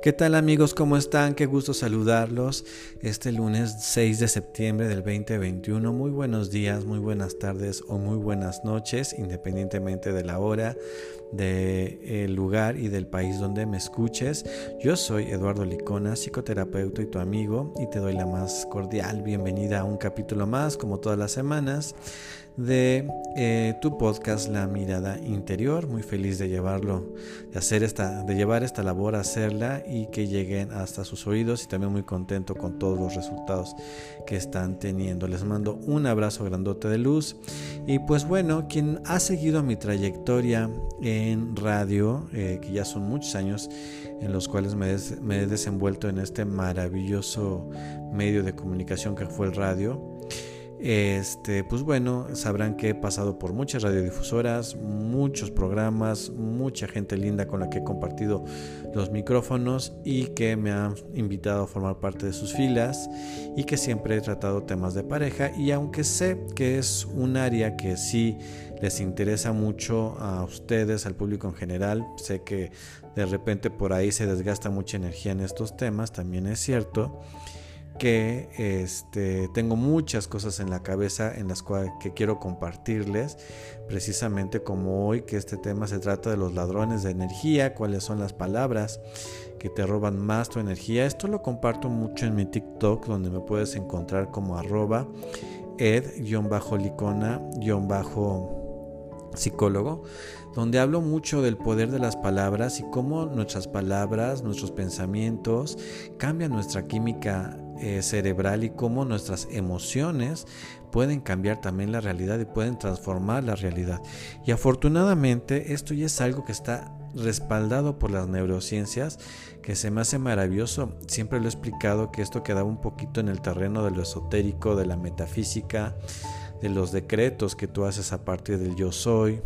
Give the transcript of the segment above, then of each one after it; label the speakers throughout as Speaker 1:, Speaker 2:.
Speaker 1: ¿Qué tal amigos? ¿Cómo están? Qué gusto saludarlos este lunes 6 de septiembre del 2021. Muy buenos días, muy buenas tardes o muy buenas noches, independientemente de la hora, del lugar y del país donde me escuches. Yo soy Eduardo Licona, psicoterapeuta y tu amigo, y te doy la más cordial bienvenida a un capítulo más, como todas las semanas, de eh, tu podcast La Mirada Interior. Muy feliz de llevarlo, de hacer esta, de llevar esta labor, hacerla y que lleguen hasta sus oídos y también muy contento con todos los resultados que están teniendo. Les mando un abrazo grandote de luz y pues bueno, quien ha seguido mi trayectoria en radio, eh, que ya son muchos años en los cuales me, me he desenvuelto en este maravilloso medio de comunicación que fue el radio, este, pues bueno, sabrán que he pasado por muchas radiodifusoras, muchos programas, mucha gente linda con la que he compartido los micrófonos y que me han invitado a formar parte de sus filas y que siempre he tratado temas de pareja. Y aunque sé que es un área que sí les interesa mucho a ustedes, al público en general, sé que de repente por ahí se desgasta mucha energía en estos temas, también es cierto que este, tengo muchas cosas en la cabeza en las cuales que quiero compartirles, precisamente como hoy que este tema se trata de los ladrones de energía, cuáles son las palabras que te roban más tu energía. Esto lo comparto mucho en mi TikTok, donde me puedes encontrar como arroba ed-licona-psicólogo donde hablo mucho del poder de las palabras y cómo nuestras palabras, nuestros pensamientos cambian nuestra química eh, cerebral y cómo nuestras emociones pueden cambiar también la realidad y pueden transformar la realidad. Y afortunadamente esto ya es algo que está respaldado por las neurociencias, que se me hace maravilloso. Siempre lo he explicado que esto quedaba un poquito en el terreno de lo esotérico, de la metafísica, de los decretos que tú haces a partir del yo soy,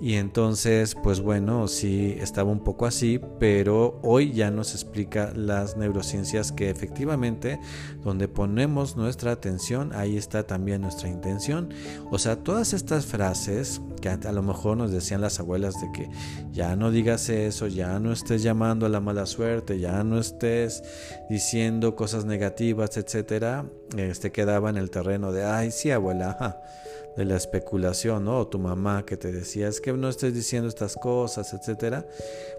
Speaker 1: y entonces, pues bueno, sí estaba un poco así, pero hoy ya nos explica las neurociencias que efectivamente donde ponemos nuestra atención, ahí está también nuestra intención. O sea, todas estas frases a, lo mejor nos decían las abuelas de que ya no digas eso, ya no estés llamando a la mala suerte, ya no estés diciendo cosas negativas, etcétera, este quedaba en el terreno de, ay, sí, abuela, de la especulación, ¿no? O tu mamá que te decía, es que no estés diciendo estas cosas, etcétera,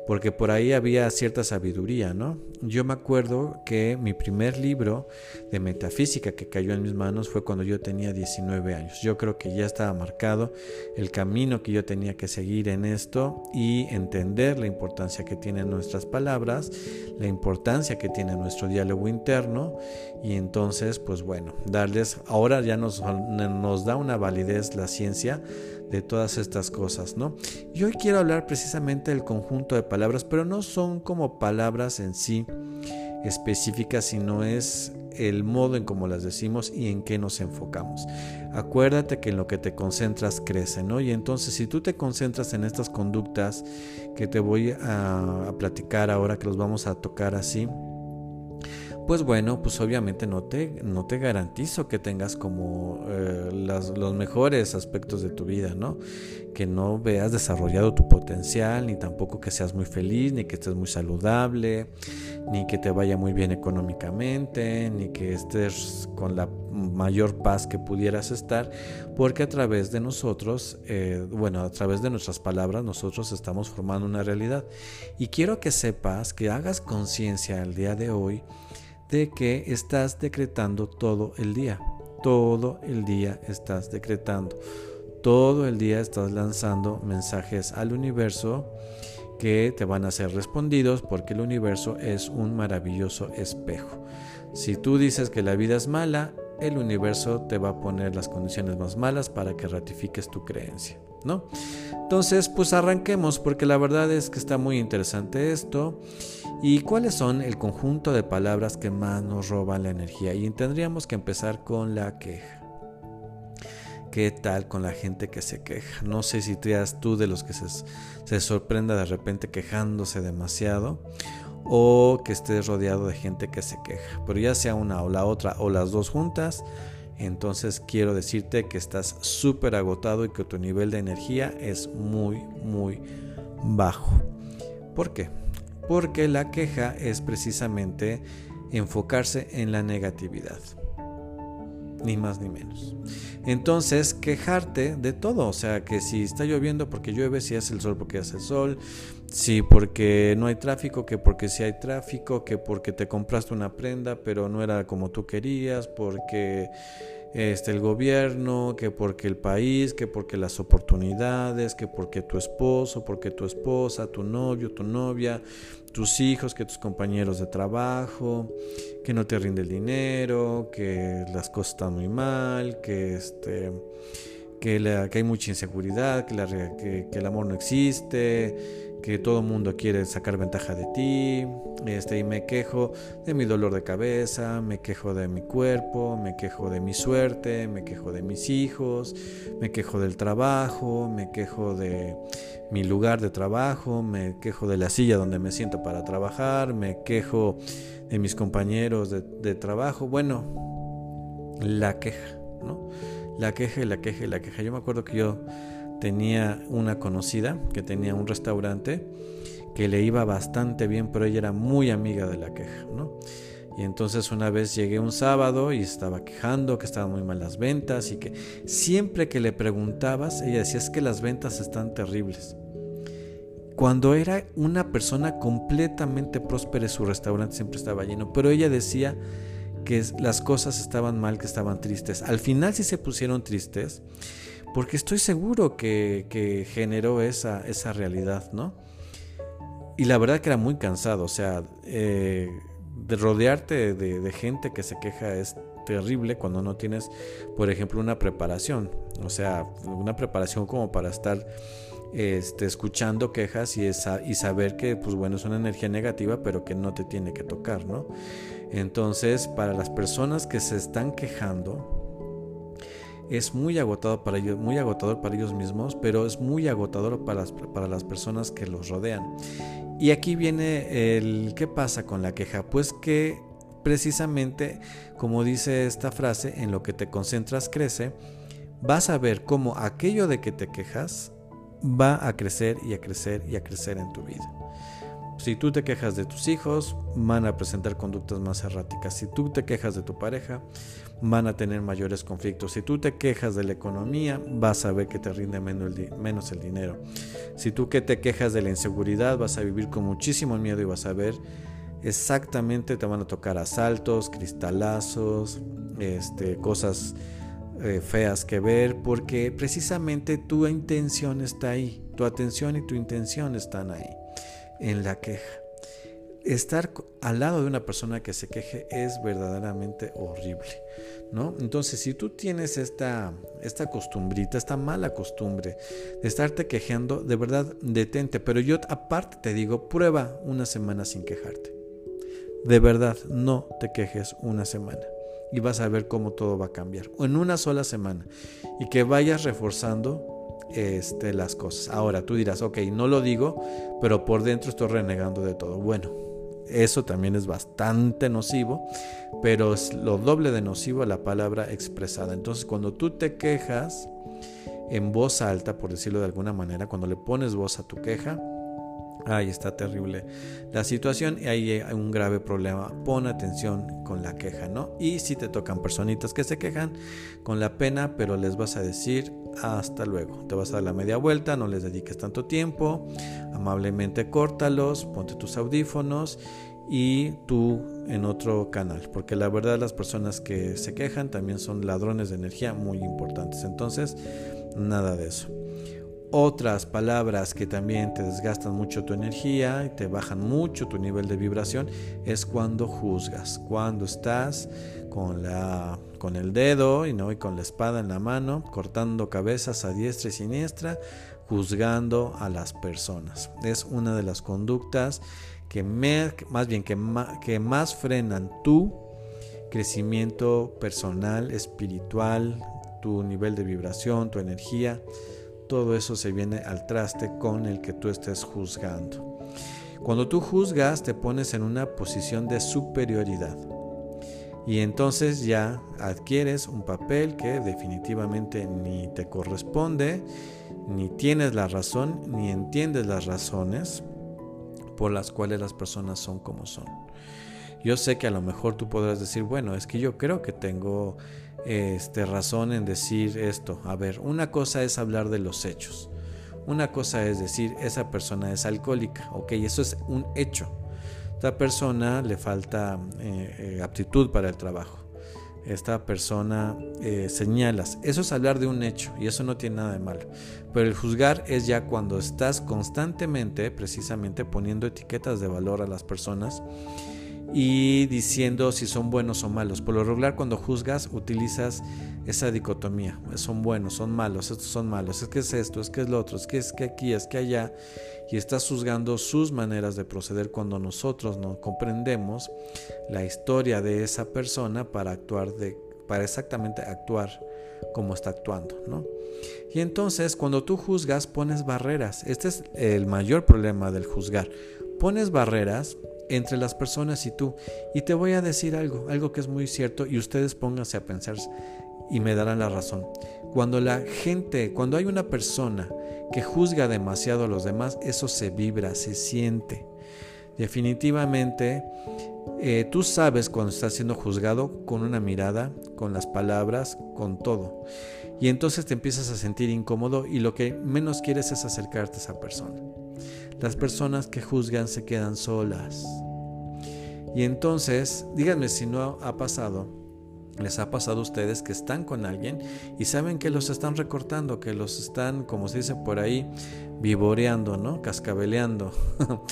Speaker 1: porque por ahí había cierta sabiduría, ¿no? Yo me acuerdo que mi primer libro de metafísica que cayó en mis manos fue cuando yo tenía 19 años. Yo creo que ya estaba marcado el camino que yo tenía que seguir en esto y entender la importancia que tienen nuestras palabras, la importancia que tiene nuestro diálogo interno y entonces, pues bueno, darles, ahora ya nos, nos da una validez la ciencia de todas estas cosas, ¿no? Y hoy quiero hablar precisamente del conjunto de palabras, pero no son como palabras en sí específicas, sino es el modo en cómo las decimos y en qué nos enfocamos. Acuérdate que en lo que te concentras crece, ¿no? Y entonces si tú te concentras en estas conductas que te voy a, a platicar ahora, que los vamos a tocar así, pues bueno, pues obviamente no te, no te garantizo que tengas como eh, los mejores aspectos de tu vida, ¿no? Que no veas desarrollado tu potencial, ni tampoco que seas muy feliz, ni que estés muy saludable, ni que te vaya muy bien económicamente, ni que estés con la mayor paz que pudieras estar, porque a través de nosotros, eh, bueno, a través de nuestras palabras, nosotros estamos formando una realidad. Y quiero que sepas, que hagas conciencia el día de hoy, de que estás decretando todo el día. Todo el día estás decretando. Todo el día estás lanzando mensajes al universo que te van a ser respondidos porque el universo es un maravilloso espejo. Si tú dices que la vida es mala, el universo te va a poner las condiciones más malas para que ratifiques tu creencia, ¿no? Entonces, pues arranquemos porque la verdad es que está muy interesante esto. ¿Y cuáles son el conjunto de palabras que más nos roban la energía? Y tendríamos que empezar con la queja. ¿Qué tal con la gente que se queja? No sé si seas tú de los que se, se sorprenda de repente quejándose demasiado o que estés rodeado de gente que se queja. Pero ya sea una o la otra o las dos juntas, entonces quiero decirte que estás súper agotado y que tu nivel de energía es muy, muy bajo. ¿Por qué? porque la queja es precisamente enfocarse en la negatividad, ni más ni menos. Entonces, quejarte de todo, o sea, que si está lloviendo porque llueve, si hace el sol porque hace el sol, si porque no hay tráfico, que porque si hay tráfico, que porque te compraste una prenda pero no era como tú querías, porque este, el gobierno, que porque el país, que porque las oportunidades, que porque tu esposo, porque tu esposa, tu novio, tu novia, tus hijos, que tus compañeros de trabajo, que no te rinde el dinero, que las cosas están muy mal, que este que, hay mucha inseguridad, que, que el amor no existe, que todo el mundo quiere sacar ventaja de ti, este, y me quejo de mi dolor de cabeza, me quejo de mi cuerpo, me quejo de mi suerte, me quejo de mis hijos, me quejo del trabajo, me quejo de mi lugar de trabajo, me quejo de la silla donde me siento para trabajar, me quejo de mis compañeros de, de trabajo, bueno, la queja, ¿no? La queja la queja la queja. Yo me acuerdo que yo tenía una conocida que tenía un restaurante que le iba bastante bien, pero ella era muy amiga de la queja, ¿no? Y entonces una vez llegué un sábado y estaba quejando que estaban muy mal las ventas y que siempre que le preguntabas, ella decía es que las ventas están terribles. Cuando era una persona completamente próspera, su restaurante siempre estaba lleno, pero ella decía que las cosas estaban mal, que estaban tristes. Al final sí se pusieron tristes porque estoy seguro que, generó esa, esa, realidad, ¿no? Y la verdad que era muy cansado, o sea, eh, de rodearte de, gente que se queja es terrible cuando no tienes, por ejemplo, una preparación, o sea, una preparación como para estar este, escuchando quejas y, y saber que, pues bueno, es una energía negativa, pero que no te tiene que tocar, ¿no? Entonces, para las personas que se están quejando, es muy agotador para ellos, muy agotador para ellos mismos, pero es muy agotador para las, para las personas que los rodean. Y aquí viene el qué pasa con la queja, pues que precisamente, como dice esta frase, en lo que te concentras crece, vas a ver cómo aquello de que te quejas va a crecer y a crecer y a crecer en tu vida. Si tú te quejas de tus hijos, van a presentar conductas más erráticas. Si tú te quejas de tu pareja, van a tener mayores conflictos. Si tú te quejas de la economía, vas a ver que te rinde menos el, dinero. Si tú que te quejas de la inseguridad, vas a vivir con muchísimo miedo y vas a ver exactamente, te van a tocar asaltos, cristalazos, este, cosas eh, feas que ver, porque precisamente tu intención está ahí, tu atención y tu intención están ahí, en la queja estar al lado de una persona que se queje es verdaderamente horrible, ¿no? Entonces, si tú tienes esta, esta costumbrita, esta mala costumbre de estarte quejando, de verdad, detente. Pero yo aparte te digo, prueba una semana sin quejarte. De verdad, no te quejes una semana y vas a ver cómo todo va a cambiar. En una sola semana y que vayas reforzando este, las cosas. Ahora tú dirás, ok, no lo digo, pero por dentro estoy renegando de todo. Bueno, eso también es bastante nocivo, pero es lo doble de nocivo la palabra expresada. Entonces, cuando tú te quejas en voz alta, por decirlo de alguna manera, cuando le pones voz a tu queja, ahí está terrible la situación y ahí hay un grave problema. Pon atención con la queja, ¿no? Y si te tocan personitas que se quejan con la pena, pero les vas a decir hasta luego. Te vas a dar la media vuelta, no les dediques tanto tiempo, amablemente córtalos, ponte tus audífonos y tú en otro canal, porque la verdad las personas que se quejan también son ladrones de energía muy importantes. Entonces, nada de eso. Otras palabras que también te desgastan mucho tu energía y te bajan mucho tu nivel de vibración es cuando juzgas, cuando estás con, la, con el dedo y, ¿no? y con la espada en la mano, cortando cabezas a diestra y siniestra, juzgando a las personas. Es una de las conductas que más bien que que más frenan tu crecimiento personal, espiritual, tu nivel de vibración, tu energía todo eso se viene al traste con el que tú estés juzgando. Cuando tú juzgas te pones en una posición de superioridad y entonces ya adquieres un papel que definitivamente ni te corresponde, ni tienes la razón, ni entiendes las razones, por las cuales las personas son como son. Yo sé que a lo mejor tú podrás decir, bueno, es que yo creo que tengo este, razón en decir esto. A ver, una cosa es hablar de los hechos. Una cosa es decir, esa persona es alcohólica. Ok, eso es un hecho. Esta persona le falta eh, eh, aptitud para el trabajo. Esta persona eh, señalas. Eso es hablar de un hecho y eso no tiene nada de malo. Pero el juzgar es ya cuando estás constantemente, precisamente, poniendo etiquetas de valor a las personas y diciendo si son buenos o malos. Por lo regular cuando juzgas utilizas esa dicotomía. Son buenos, son malos, estos son malos, es que es esto, es que es lo otro, es que es que aquí, es que allá. Y estás juzgando sus maneras de proceder cuando nosotros no comprendemos la historia de esa persona para actuar de, para exactamente actuar como está actuando, ¿no? Y entonces cuando tú juzgas pones barreras. Este es el mayor problema del juzgar. Pones barreras entre las personas y tú. Y te voy a decir algo, algo que es muy cierto y ustedes pónganse a pensar y me darán la razón. Cuando la gente, cuando hay una persona que juzga demasiado a los demás, eso se vibra, se siente. Definitivamente, eh, tú sabes cuando estás siendo juzgado con una mirada, con las palabras, con todo. Y entonces te empiezas a sentir incómodo y lo que menos quieres es acercarte a esa persona. Las personas que juzgan se quedan solas. Y entonces, díganme si no ha pasado, les ha pasado a ustedes que están con alguien y saben que los están recortando, que los están, como se dice por ahí, vivoreando, ¿no? Cascabeleando.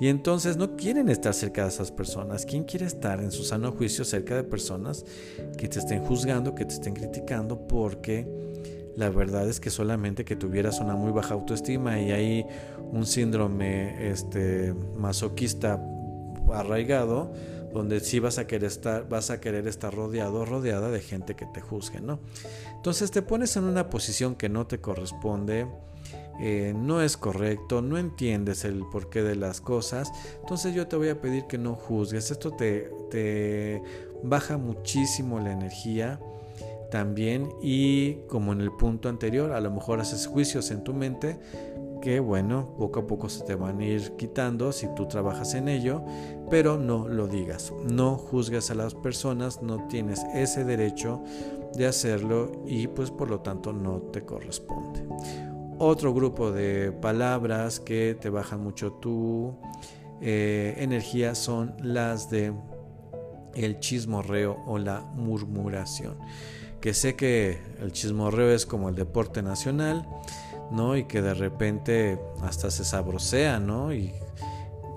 Speaker 1: y entonces no quieren estar cerca de esas personas. ¿Quién quiere estar en su sano juicio cerca de personas que te estén juzgando, que te estén criticando? Porque la verdad es que solamente que tuvieras una muy baja autoestima y hay un síndrome este, masoquista arraigado, donde sí vas a querer estar, vas a querer estar rodeado, rodeada de gente que te juzgue, ¿no? Entonces te pones en una posición que no te corresponde, eh, no es correcto, no entiendes el porqué de las cosas, entonces yo te voy a pedir que no juzgues. Esto te, te baja muchísimo la energía también y como en el punto anterior, a lo mejor haces juicios en tu mente que bueno, poco a poco se te van a ir quitando si tú trabajas en ello, pero no lo digas, no juzgues a las personas, no tienes ese derecho de hacerlo y pues por lo tanto no te corresponde. Otro grupo de palabras que te bajan mucho tu eh, energía son las de el chismorreo o la murmuración que sé que el chismorreo es como el deporte nacional, ¿no? Y que de repente hasta se sabrosea, ¿no? Y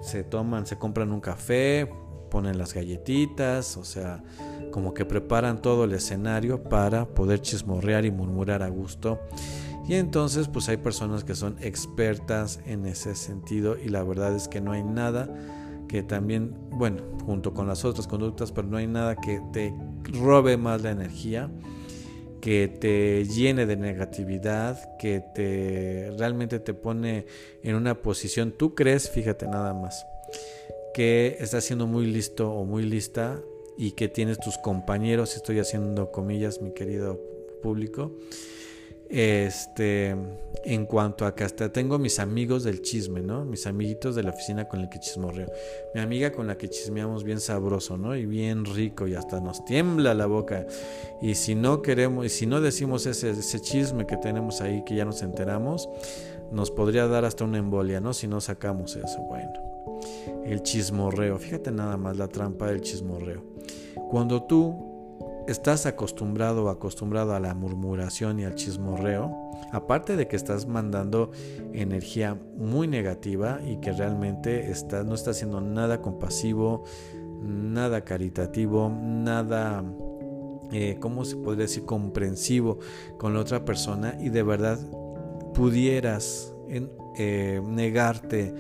Speaker 1: se toman, se compran un café, ponen las galletitas, o sea, como que preparan todo el escenario para poder chismorrear y murmurar a gusto. Y entonces pues hay personas que son expertas en ese sentido y la verdad es que no hay nada que también, bueno, junto con las otras conductas, pero no hay nada que te robe más la energía, que te llene de negatividad, que te realmente te pone en una posición, tú crees, fíjate nada más, que estás siendo muy listo o muy lista y que tienes tus compañeros, estoy haciendo comillas, mi querido público, este, en cuanto a que hasta tengo mis amigos del chisme, ¿no? Mis amiguitos de la oficina con el que chismorreo. Mi amiga con la que chismeamos bien sabroso, ¿no? Y bien rico y hasta nos tiembla la boca. Y si no queremos, y si no decimos ese, ese chisme que tenemos ahí, que ya nos enteramos, nos podría dar hasta una embolia, ¿no? Si no sacamos eso, bueno. El chismorreo, fíjate nada más la trampa del chismorreo. Cuando tú estás acostumbrado o acostumbrado a la murmuración y al chismorreo, aparte de que estás mandando energía muy negativa y que realmente no estás haciendo nada compasivo, nada caritativo, nada, eh, ¿cómo se podría decir?, comprensivo con la otra persona y de verdad pudieras eh, negarte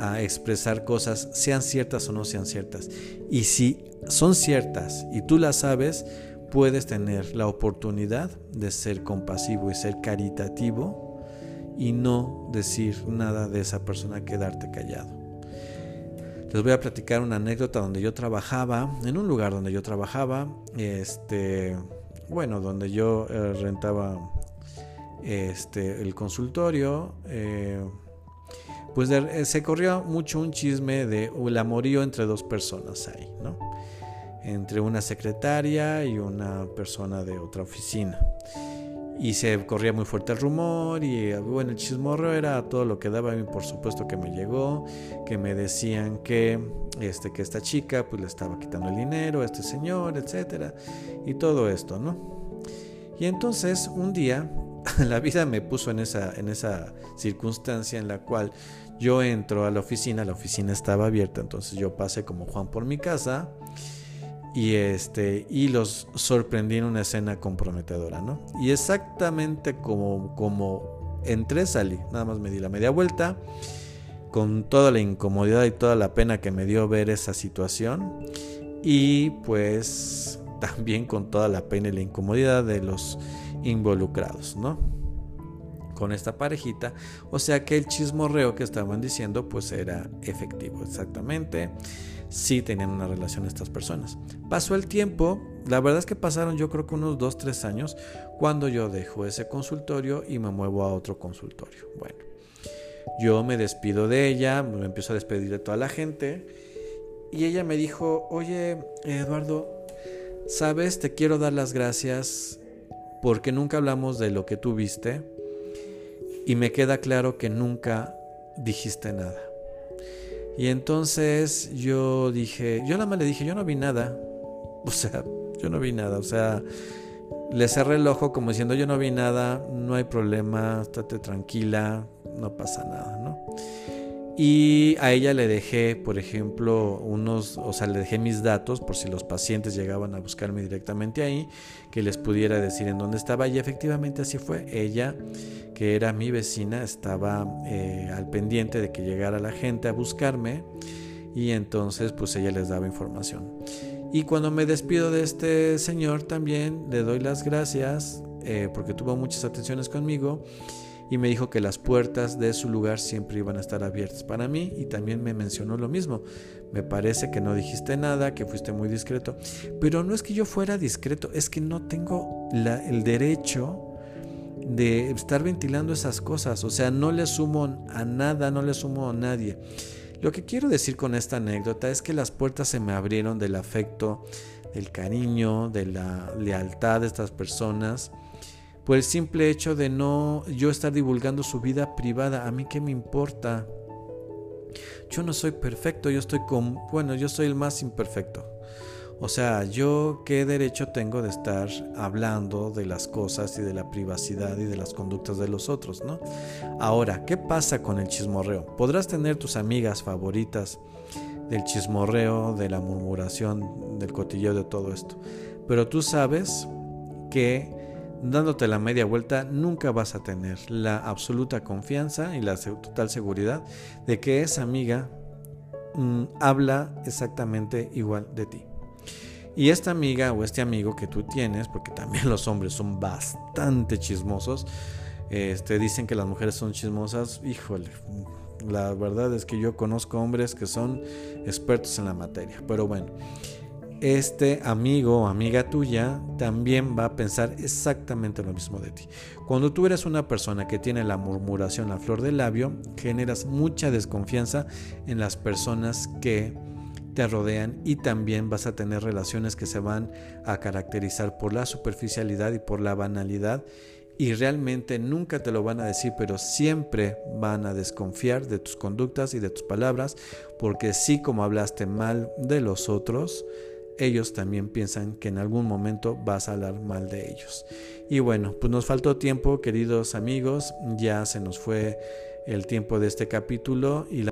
Speaker 1: a expresar cosas, sean ciertas o no sean ciertas. Y si son ciertas y tú las sabes, puedes tener la oportunidad de ser compasivo y ser caritativo y no decir nada de esa persona, quedarte callado. Les voy a platicar una anécdota donde yo trabajaba, en un lugar donde yo trabajaba, este, bueno, donde yo eh, rentaba este, el consultorio. Eh, pues se corrió mucho un chisme de el amorío entre dos personas ahí, ¿no? Entre una secretaria y una persona de otra oficina. Y se corría muy fuerte el rumor y bueno, el chismorro era todo lo que daba a mí, por supuesto que me llegó, que me decían que, este, que esta chica pues le estaba quitando el dinero a este señor, etcétera, y todo esto, ¿no? Y entonces un día la vida me puso en esa, en esa circunstancia en la cual yo entro a la oficina, la oficina estaba abierta, entonces yo pasé como Juan por mi casa y este y los sorprendí en una escena comprometedora, ¿no? Y exactamente como como entré salí, nada más me di la media vuelta con toda la incomodidad y toda la pena que me dio ver esa situación y pues también con toda la pena y la incomodidad de los involucrados, ¿no? Con esta parejita, o sea que el chismorreo que estaban diciendo pues era efectivo, exactamente sí tenían una relación estas personas. Pasó el tiempo, la verdad es que pasaron yo creo que unos 2, 3 años cuando yo dejo ese consultorio y me muevo a otro consultorio. Bueno, yo me despido de ella, me empiezo a despedir de toda la gente y ella me dijo, oye Eduardo, sabes, te quiero dar las gracias porque nunca hablamos de lo que tú viste y me queda claro que nunca dijiste nada. Y entonces yo dije, yo nada más le dije, yo no vi nada. O sea, yo no vi nada. O sea, le cerré el ojo como diciendo, yo no vi nada, no hay problema, estate tranquila, no pasa nada, ¿no? Y a ella le dejé, por ejemplo, unos, o sea, le dejé mis datos por si los pacientes llegaban a buscarme directamente ahí, que les pudiera decir en dónde estaba. Y efectivamente así fue. Ella, que era mi vecina, estaba eh, al pendiente de que llegara la gente a buscarme y entonces pues ella les daba información. Y cuando me despido de este señor también le doy las gracias eh, porque tuvo muchas atenciones conmigo y me dijo que las puertas de su lugar siempre iban a estar abiertas para mí y también me mencionó lo mismo. Me parece que no dijiste nada, que fuiste muy discreto, pero no es que yo fuera discreto, es que no tengo el derecho de estar ventilando esas cosas, o sea, no le sumo a nada, no le sumo a nadie. Lo que quiero decir con esta anécdota es que las puertas se me abrieron del afecto, del cariño, de la lealtad de estas personas por el simple hecho de no yo estar divulgando su vida privada. A mí qué me importa. Yo no soy perfecto, yo estoy con, bueno, yo soy el más imperfecto. O sea, yo qué derecho tengo de estar hablando de las cosas y de la privacidad y de las conductas de los otros, ¿no? Ahora, ¿qué pasa con el chismorreo? Podrás tener tus amigas favoritas del chismorreo, de la murmuración, del cotilleo de todo esto, pero tú sabes que dándote la media vuelta, nunca vas a tener la absoluta confianza y la total seguridad de que esa amiga mm, habla exactamente igual de ti. Y esta amiga o este amigo que tú tienes, porque también los hombres son bastante chismosos, este, dicen que las mujeres son chismosas, híjole, la verdad es que yo conozco hombres que son expertos en la materia, pero bueno este amigo o amiga tuya también va a pensar exactamente lo mismo de ti. Cuando tú eres una persona que tiene la murmuración a flor del labio, generas mucha desconfianza en las personas que te rodean y también vas a tener relaciones que se van a caracterizar por la superficialidad y por la banalidad y realmente nunca te lo van a decir, pero siempre van a desconfiar de tus conductas y de tus palabras, porque sí como hablaste mal de los otros, ellos también piensan que en algún momento vas a hablar mal de ellos. Y bueno, pues nos faltó tiempo, queridos amigos, ya se nos fue el tiempo de este capítulo y